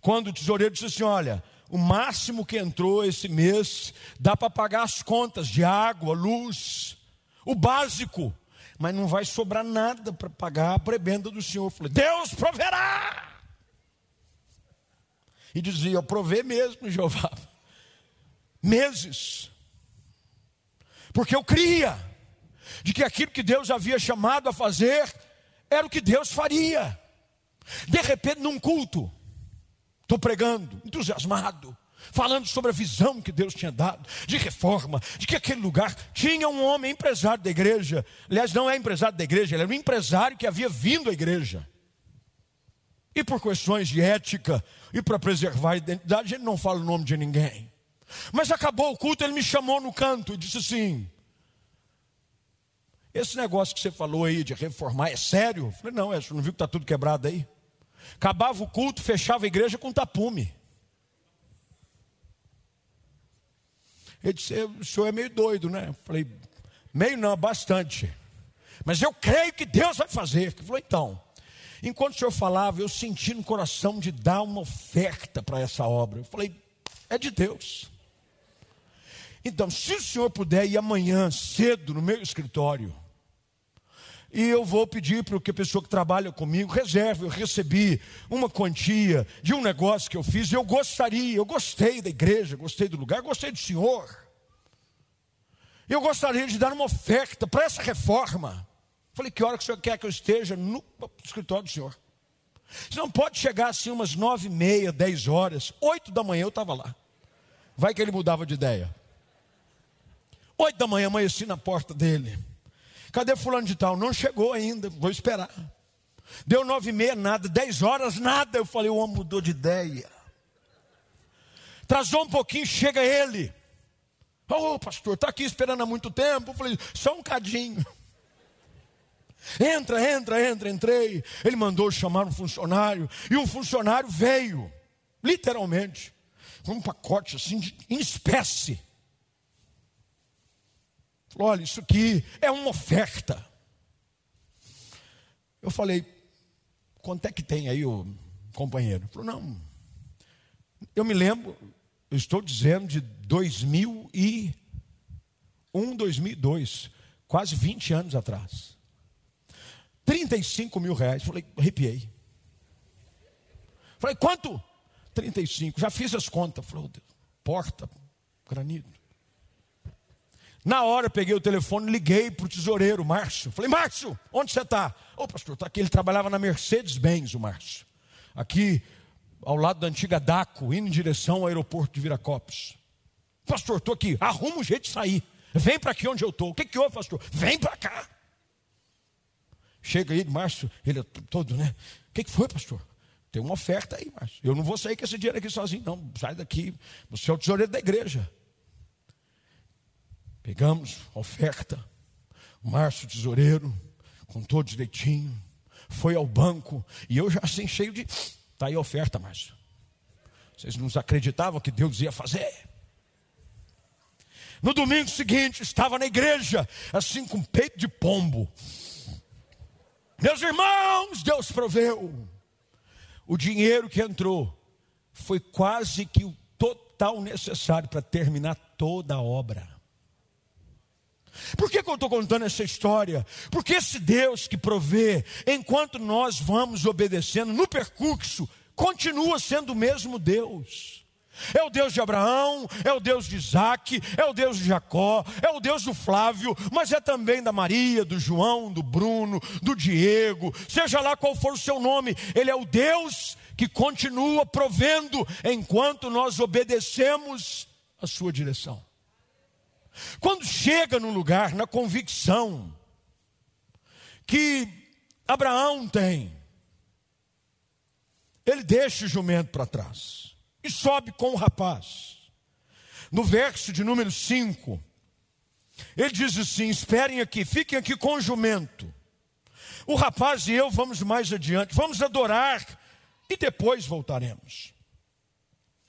Quando o tesoureiro disse assim: Olha, o máximo que entrou esse mês dá para pagar as contas de água, luz, o básico, mas não vai sobrar nada para pagar a prebenda do Senhor. Eu falei, Deus proverá. E dizia, eu provei mesmo, Jeová. Meses. Porque eu cria de que aquilo que Deus havia chamado a fazer era o que Deus faria. De repente, num culto, Estou pregando, entusiasmado, falando sobre a visão que Deus tinha dado, de reforma, de que aquele lugar tinha um homem empresário da igreja. Aliás, não é empresário da igreja, ele era um empresário que havia vindo à igreja. E por questões de ética e para preservar a identidade, ele não fala o nome de ninguém. Mas acabou o culto, ele me chamou no canto e disse assim: Esse negócio que você falou aí de reformar é sério? Eu falei: Não, é, você não viu que está tudo quebrado aí? Acabava o culto, fechava a igreja com tapume. Ele disse: O senhor é meio doido, né? Eu falei: Meio não, bastante. Mas eu creio que Deus vai fazer. Ele falou: Então, enquanto o senhor falava, eu senti no coração de dar uma oferta para essa obra. Eu falei: É de Deus. Então, se o senhor puder ir amanhã cedo no meu escritório, e eu vou pedir para que a pessoa que trabalha comigo reserve. Eu recebi uma quantia de um negócio que eu fiz. E eu gostaria, eu gostei da igreja, gostei do lugar, gostei do senhor. Eu gostaria de dar uma oferta para essa reforma. Falei, que hora que o senhor quer que eu esteja no escritório do senhor? Você não pode chegar assim umas nove e meia, dez horas, oito da manhã eu estava lá. Vai que ele mudava de ideia. Oito da manhã amanheci na porta dele. Cadê fulano de tal? Não chegou ainda, vou esperar. Deu nove e meia, nada. Dez horas, nada. Eu falei, o homem mudou de ideia. Trazou um pouquinho, chega ele. Ô oh, pastor, está aqui esperando há muito tempo. Eu falei, só um cadinho. Entra, entra, entra, entrei. Ele mandou chamar um funcionário. E um funcionário veio, literalmente, com um pacote assim, em espécie. Falou, olha, isso aqui é uma oferta. Eu falei, quanto é que tem aí o companheiro? Ele falou, não. Eu me lembro, eu estou dizendo de 2001, 2002, quase 20 anos atrás. 35 mil reais. Falei, arrepiei. Falei, quanto? 35. Já fiz as contas. Falei, porta, granito. Na hora peguei o telefone, liguei para o tesoureiro, Márcio. Falei, Márcio, onde você está? Ô pastor, está aqui. Ele trabalhava na Mercedes-Benz, o Márcio. Aqui, ao lado da antiga DACO, indo em direção ao aeroporto de Viracopos. Pastor, estou aqui. Arruma um jeito de sair. Vem para aqui onde eu estou. O que, que houve, pastor? Vem para cá. Chega aí, Márcio, ele é todo, né? O que, que foi, pastor? Tem uma oferta aí, Márcio. Eu não vou sair com esse dinheiro aqui sozinho, não. Sai daqui. Você é o tesoureiro da igreja. Pegamos oferta, Márcio tesoureiro, com todo direitinho, foi ao banco e eu já assim cheio de. Está aí a oferta, Márcio. Vocês não acreditavam que Deus ia fazer. No domingo seguinte, estava na igreja, assim com peito de pombo. Meus irmãos, Deus proveu. O dinheiro que entrou foi quase que o total necessário para terminar toda a obra. Por que, que eu estou contando essa história? Porque esse Deus que provê, enquanto nós vamos obedecendo no percurso, continua sendo o mesmo Deus. É o Deus de Abraão, é o Deus de Isaac, é o Deus de Jacó, é o Deus do Flávio, mas é também da Maria, do João, do Bruno, do Diego, seja lá qual for o seu nome, Ele é o Deus que continua provendo enquanto nós obedecemos a sua direção. Quando chega no lugar, na convicção que Abraão tem, ele deixa o jumento para trás e sobe com o rapaz. No verso de número 5, ele diz assim: Esperem aqui, fiquem aqui com o jumento. O rapaz e eu vamos mais adiante, vamos adorar e depois voltaremos.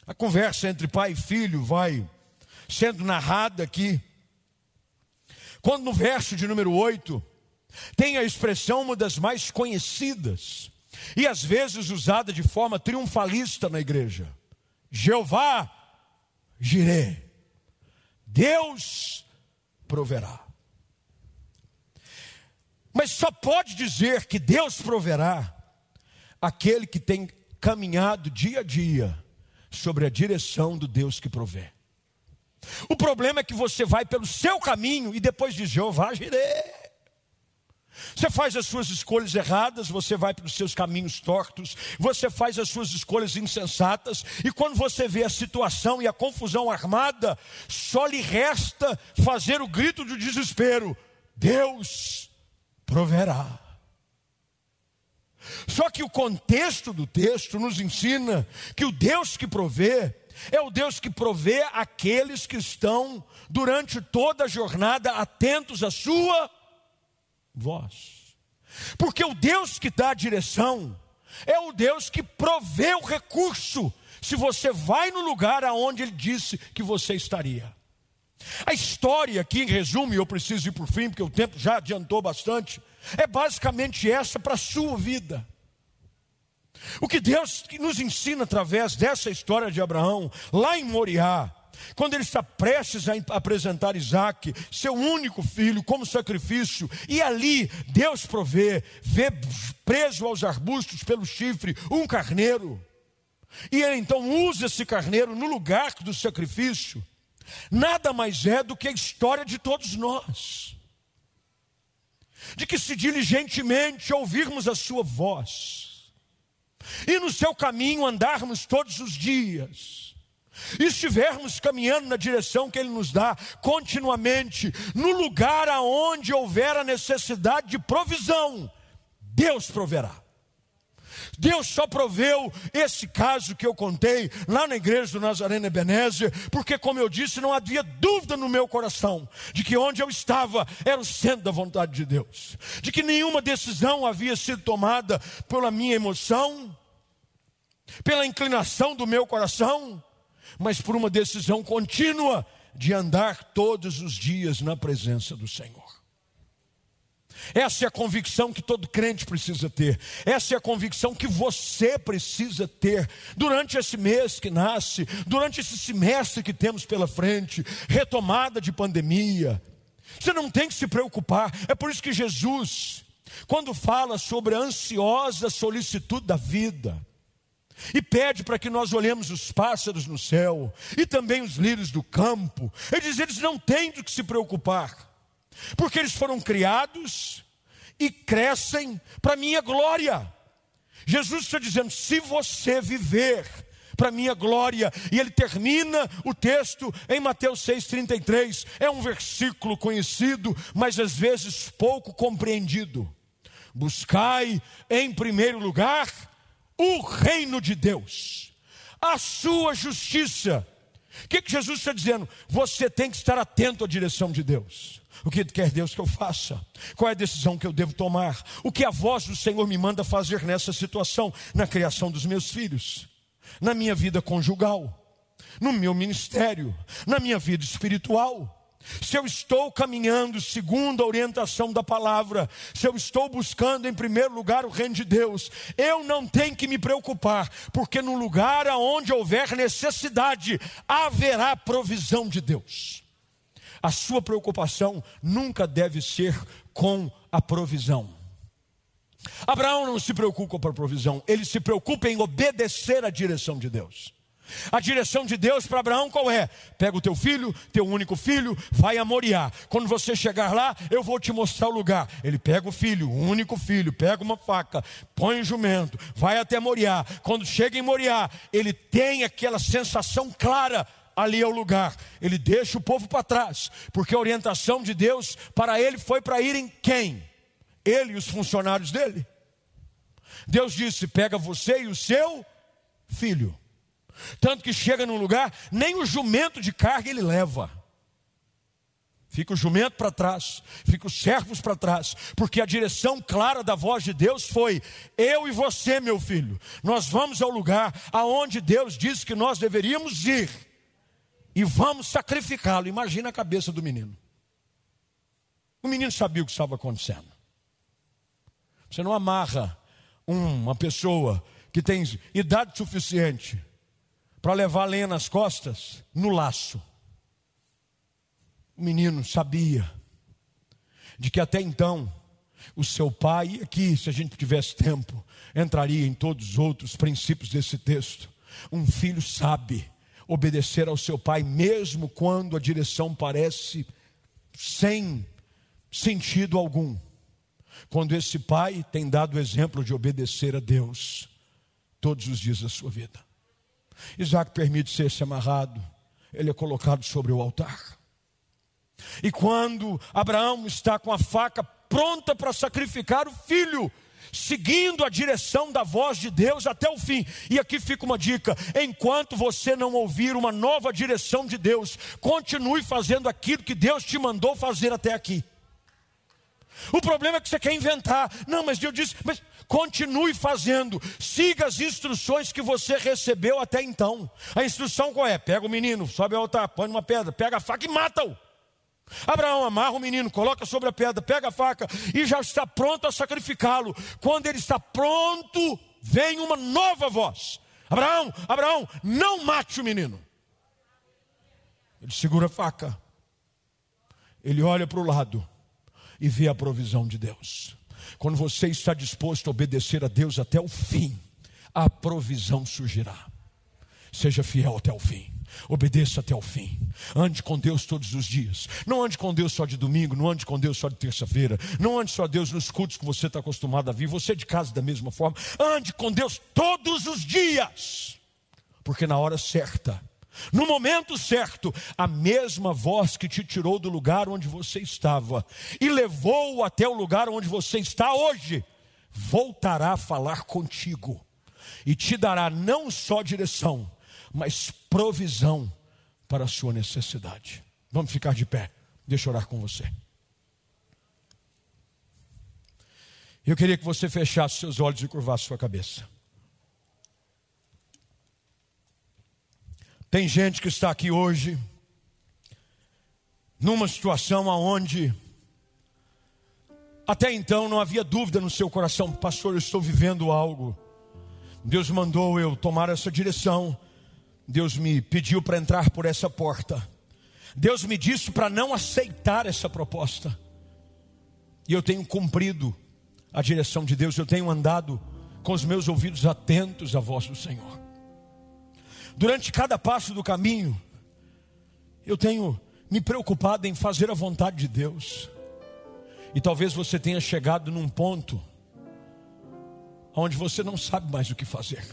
A conversa entre pai e filho vai sendo narrada aqui. Quando no verso de número 8 tem a expressão uma das mais conhecidas e às vezes usada de forma triunfalista na igreja. Jeová girê. Deus proverá. Mas só pode dizer que Deus proverá aquele que tem caminhado dia a dia sobre a direção do Deus que provê. O problema é que você vai pelo seu caminho e depois diz: Jeová, girei. Você faz as suas escolhas erradas, você vai pelos seus caminhos tortos, você faz as suas escolhas insensatas, e quando você vê a situação e a confusão armada, só lhe resta fazer o grito de desespero: Deus proverá. Só que o contexto do texto nos ensina que o Deus que provê é o Deus que provê aqueles que estão durante toda a jornada atentos à sua voz. Porque o Deus que dá a direção é o Deus que provê o recurso se você vai no lugar aonde ele disse que você estaria. A história aqui, em resumo, eu preciso ir por fim, porque o tempo já adiantou bastante, é basicamente essa para a sua vida. O que Deus nos ensina através dessa história de Abraão, lá em Moriá, quando ele está prestes a apresentar Isaac, seu único filho, como sacrifício, e ali Deus provê, vê preso aos arbustos pelo chifre um carneiro, e ele então usa esse carneiro no lugar do sacrifício, nada mais é do que a história de todos nós, de que se diligentemente ouvirmos a sua voz, e no seu caminho andarmos todos os dias, e estivermos caminhando na direção que Ele nos dá continuamente, no lugar aonde houver a necessidade de provisão, Deus proverá. Deus só proveu esse caso que eu contei lá na igreja do Nazareno Ebenezer, porque, como eu disse, não havia dúvida no meu coração de que onde eu estava era o centro da vontade de Deus, de que nenhuma decisão havia sido tomada pela minha emoção, pela inclinação do meu coração, mas por uma decisão contínua de andar todos os dias na presença do Senhor. Essa é a convicção que todo crente precisa ter. Essa é a convicção que você precisa ter durante esse mês que nasce, durante esse semestre que temos pela frente, retomada de pandemia. Você não tem que se preocupar. É por isso que Jesus, quando fala sobre a ansiosa solicitude da vida, e pede para que nós olhemos os pássaros no céu e também os lírios do campo. Ele diz: eles não têm do que se preocupar, porque eles foram criados e crescem para minha glória. Jesus está dizendo: se você viver para minha glória, e ele termina o texto em Mateus 6,33, é um versículo conhecido, mas às vezes pouco compreendido. Buscai em primeiro lugar o reino de Deus, a sua justiça, O que, que Jesus está dizendo? Você tem que estar atento à direção de Deus. O que quer Deus que eu faça? Qual é a decisão que eu devo tomar? O que a voz do Senhor me manda fazer nessa situação, na criação dos meus filhos, na minha vida conjugal, no meu ministério, na minha vida espiritual? se eu estou caminhando segundo a orientação da palavra, se eu estou buscando em primeiro lugar o reino de Deus, eu não tenho que me preocupar, porque no lugar aonde houver necessidade, haverá provisão de Deus. A sua preocupação nunca deve ser com a provisão. Abraão não se preocupa com a provisão, ele se preocupa em obedecer à direção de Deus. A direção de Deus para Abraão qual é? Pega o teu filho, teu único filho, vai a Moriá. Quando você chegar lá, eu vou te mostrar o lugar. Ele pega o filho, o único filho, pega uma faca, põe o jumento, vai até Moriá. Quando chega em Moriá, ele tem aquela sensação clara ali é o lugar. Ele deixa o povo para trás, porque a orientação de Deus para ele foi para irem quem? Ele e os funcionários dele. Deus disse: pega você e o seu filho. Tanto que chega num lugar, nem o jumento de carga ele leva. Fica o jumento para trás, fica os servos para trás, porque a direção clara da voz de Deus foi: eu e você, meu filho, nós vamos ao lugar aonde Deus disse que nós deveríamos ir e vamos sacrificá-lo. Imagina a cabeça do menino. O menino sabia o que estava acontecendo. Você não amarra uma pessoa que tem idade suficiente para levar lenha nas costas no laço. O menino sabia de que até então o seu pai, aqui, se a gente tivesse tempo, entraria em todos os outros princípios desse texto. Um filho sabe obedecer ao seu pai, mesmo quando a direção parece sem sentido algum. Quando esse pai tem dado o exemplo de obedecer a Deus todos os dias da sua vida. Isaac permite ser-se amarrado, ele é colocado sobre o altar. E quando Abraão está com a faca pronta para sacrificar o filho, seguindo a direção da voz de Deus até o fim. E aqui fica uma dica: enquanto você não ouvir uma nova direção de Deus, continue fazendo aquilo que Deus te mandou fazer até aqui. O problema é que você quer inventar. Não, mas Deus disse, mas continue fazendo. Siga as instruções que você recebeu até então. A instrução qual é? Pega o menino, sobe ao altar, põe uma pedra, pega a faca e mata-o. Abraão amarra o menino, coloca sobre a pedra, pega a faca e já está pronto a sacrificá-lo. Quando ele está pronto, vem uma nova voz: Abraão, Abraão, não mate o menino. Ele segura a faca, ele olha para o lado e vê a provisão de Deus. Quando você está disposto a obedecer a Deus até o fim, a provisão surgirá. Seja fiel até o fim. Obedeça até o fim. Ande com Deus todos os dias. Não ande com Deus só de domingo, não ande com Deus só de terça-feira. Não ande só Deus nos cultos que você está acostumado a vir. Você de casa da mesma forma. Ande com Deus todos os dias. Porque na hora certa, no momento certo, a mesma voz que te tirou do lugar onde você estava e levou até o lugar onde você está hoje, voltará a falar contigo e te dará não só direção, mas provisão para a sua necessidade. Vamos ficar de pé, deixa eu orar com você. Eu queria que você fechasse seus olhos e curvasse sua cabeça. Tem gente que está aqui hoje numa situação aonde até então não havia dúvida no seu coração, pastor, eu estou vivendo algo. Deus mandou eu tomar essa direção. Deus me pediu para entrar por essa porta. Deus me disse para não aceitar essa proposta. E eu tenho cumprido a direção de Deus, eu tenho andado com os meus ouvidos atentos à voz do Senhor. Durante cada passo do caminho, eu tenho me preocupado em fazer a vontade de Deus. E talvez você tenha chegado num ponto onde você não sabe mais o que fazer.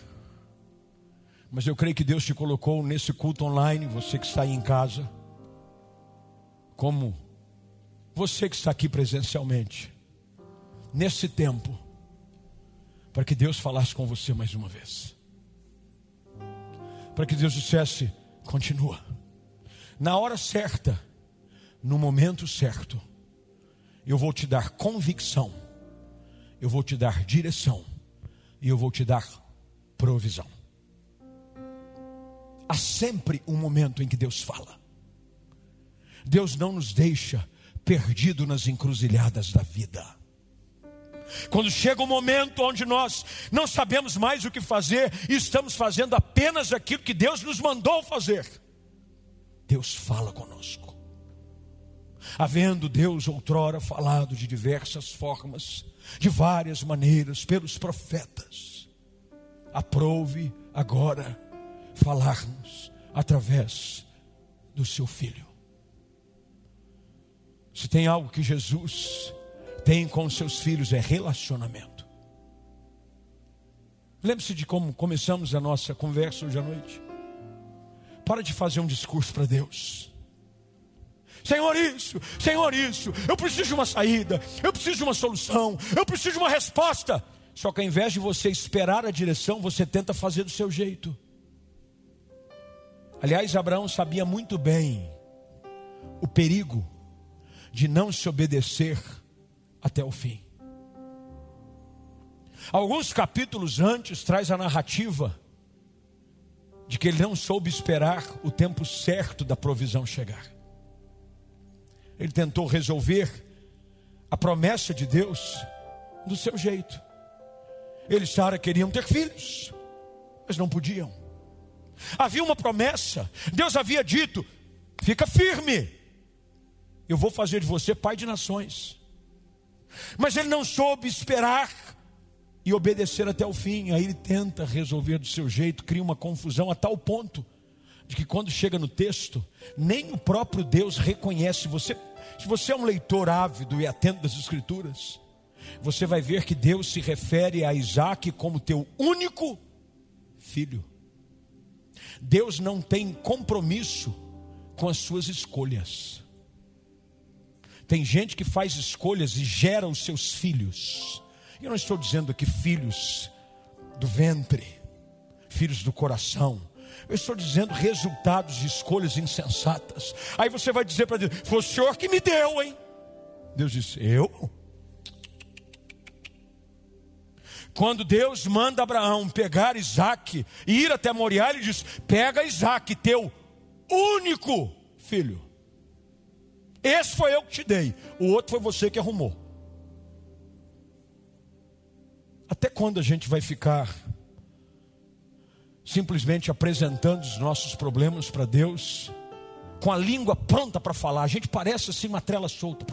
Mas eu creio que Deus te colocou nesse culto online, você que está aí em casa, como você que está aqui presencialmente, nesse tempo, para que Deus falasse com você mais uma vez para que Deus dissesse: Continua. Na hora certa, no momento certo, eu vou te dar convicção, eu vou te dar direção e eu vou te dar provisão. Há sempre um momento em que Deus fala. Deus não nos deixa perdido nas encruzilhadas da vida. Quando chega o um momento onde nós não sabemos mais o que fazer e estamos fazendo apenas aquilo que Deus nos mandou fazer, Deus fala conosco. Havendo Deus outrora falado de diversas formas, de várias maneiras, pelos profetas, aprove agora falar-nos através do seu Filho. Se tem algo que Jesus tem com seus filhos é relacionamento. Lembre-se de como começamos a nossa conversa hoje à noite. Para de fazer um discurso para Deus. Senhor, isso, Senhor, isso. Eu preciso de uma saída, eu preciso de uma solução, eu preciso de uma resposta. Só que ao invés de você esperar a direção, você tenta fazer do seu jeito. Aliás, Abraão sabia muito bem o perigo de não se obedecer até o fim. Alguns capítulos antes traz a narrativa de que ele não soube esperar o tempo certo da provisão chegar. Ele tentou resolver a promessa de Deus do seu jeito. Ele e Sara queriam ter filhos, mas não podiam. Havia uma promessa, Deus havia dito: fica firme, eu vou fazer de você pai de nações. Mas ele não soube esperar e obedecer até o fim. Aí ele tenta resolver do seu jeito, cria uma confusão a tal ponto de que quando chega no texto, nem o próprio Deus reconhece você. Se você é um leitor ávido e atento das Escrituras, você vai ver que Deus se refere a Isaac como teu único filho. Deus não tem compromisso com as suas escolhas. Tem gente que faz escolhas e gera os seus filhos. Eu não estou dizendo aqui filhos do ventre, filhos do coração. Eu estou dizendo resultados de escolhas insensatas. Aí você vai dizer para Deus: Foi o Senhor que me deu, hein? Deus disse: Eu? Quando Deus manda Abraão pegar Isaac e ir até Moriá, ele diz: Pega Isaac, teu único filho. Esse foi eu que te dei, o outro foi você que arrumou. Até quando a gente vai ficar simplesmente apresentando os nossos problemas para Deus, com a língua pronta para falar? A gente parece assim uma trela solta.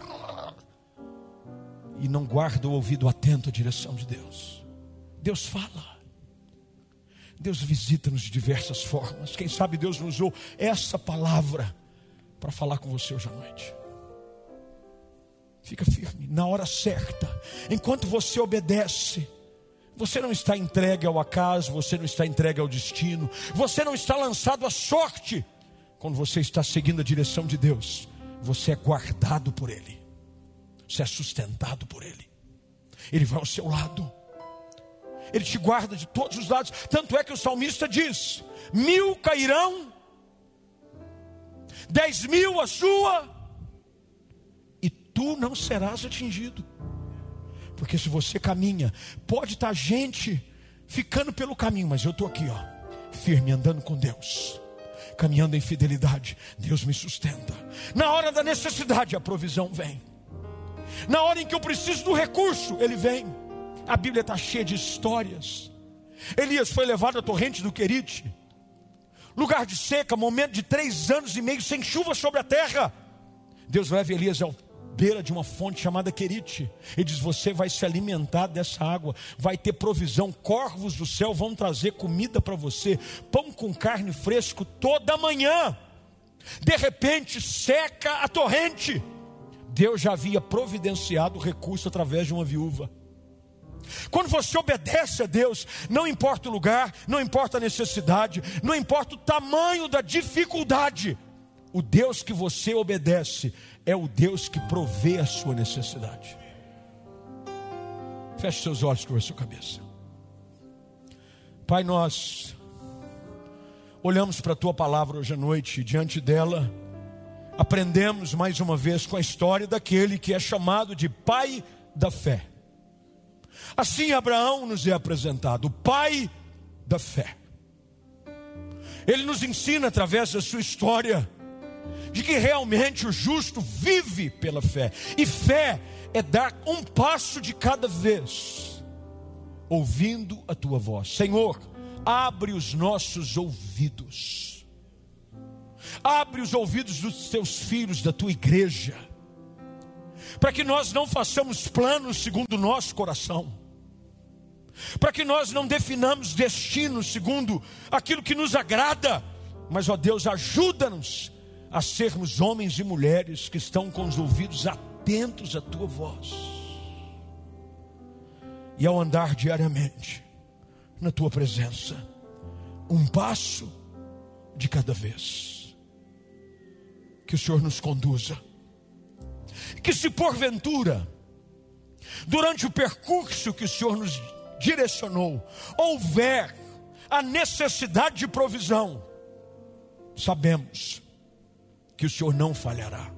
E não guarda o ouvido atento à direção de Deus. Deus fala. Deus visita-nos de diversas formas. Quem sabe Deus nos usou essa palavra para falar com você hoje à noite. Fica firme, na hora certa. Enquanto você obedece, você não está entregue ao acaso, você não está entregue ao destino, você não está lançado à sorte. Quando você está seguindo a direção de Deus, você é guardado por Ele, você é sustentado por Ele, Ele vai ao seu lado, Ele te guarda de todos os lados. Tanto é que o salmista diz: mil cairão, dez mil a sua tu não serás atingido. Porque se você caminha, pode estar gente ficando pelo caminho, mas eu estou aqui, ó, firme, andando com Deus, caminhando em fidelidade. Deus me sustenta. Na hora da necessidade, a provisão vem. Na hora em que eu preciso do recurso, ele vem. A Bíblia está cheia de histórias. Elias foi levado à torrente do Querite, lugar de seca, momento de três anos e meio sem chuva sobre a terra. Deus leva Elias ao beira de uma fonte chamada Querite. Ele diz: Você vai se alimentar dessa água, vai ter provisão. Corvos do céu vão trazer comida para você, pão com carne fresco toda manhã. De repente seca a torrente. Deus já havia providenciado o recurso através de uma viúva. Quando você obedece a Deus, não importa o lugar, não importa a necessidade, não importa o tamanho da dificuldade, o Deus que você obedece é o Deus que provê a sua necessidade. Feche seus olhos com a sua cabeça. Pai, nós olhamos para a tua palavra hoje à noite e diante dela aprendemos mais uma vez com a história daquele que é chamado de pai da fé. Assim Abraão nos é apresentado, o pai da fé. Ele nos ensina através da sua história de que realmente o justo vive pela fé. E fé é dar um passo de cada vez, ouvindo a tua voz. Senhor, abre os nossos ouvidos. Abre os ouvidos dos teus filhos, da tua igreja, para que nós não façamos planos segundo o nosso coração, para que nós não definamos destinos segundo aquilo que nos agrada, mas, ó Deus, ajuda-nos a sermos homens e mulheres que estão com os ouvidos atentos à tua voz. E ao andar diariamente na tua presença, um passo de cada vez. Que o Senhor nos conduza. Que se porventura, durante o percurso que o Senhor nos direcionou, houver a necessidade de provisão, sabemos que o Senhor não falhará.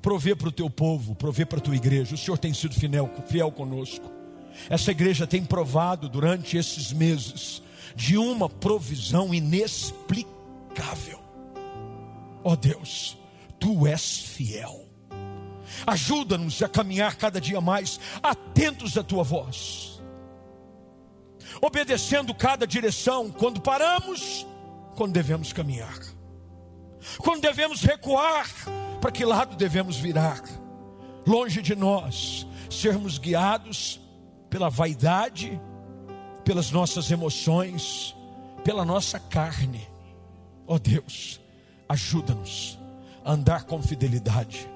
Prover para o teu povo, prover para a tua igreja. O Senhor tem sido fiel, fiel conosco. Essa igreja tem provado durante esses meses de uma provisão inexplicável. Ó oh Deus, tu és fiel. Ajuda-nos a caminhar cada dia mais atentos à tua voz, obedecendo cada direção quando paramos, quando devemos caminhar quando devemos recuar, para que lado devemos virar. Longe de nós sermos guiados pela vaidade, pelas nossas emoções, pela nossa carne. Ó oh Deus, ajuda-nos a andar com fidelidade.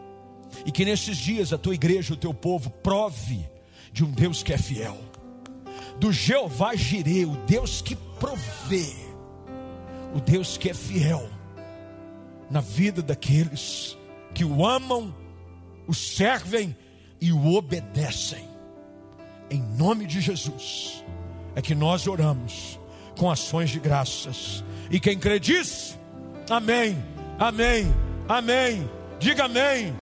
E que nesses dias a tua igreja, o teu povo, prove de um Deus que é fiel, do Jeová Jireh, o Deus que provê, o Deus que é fiel na vida daqueles que o amam, o servem e o obedecem. Em nome de Jesus, é que nós oramos com ações de graças. E quem crê diz, amém, amém, amém. Diga amém.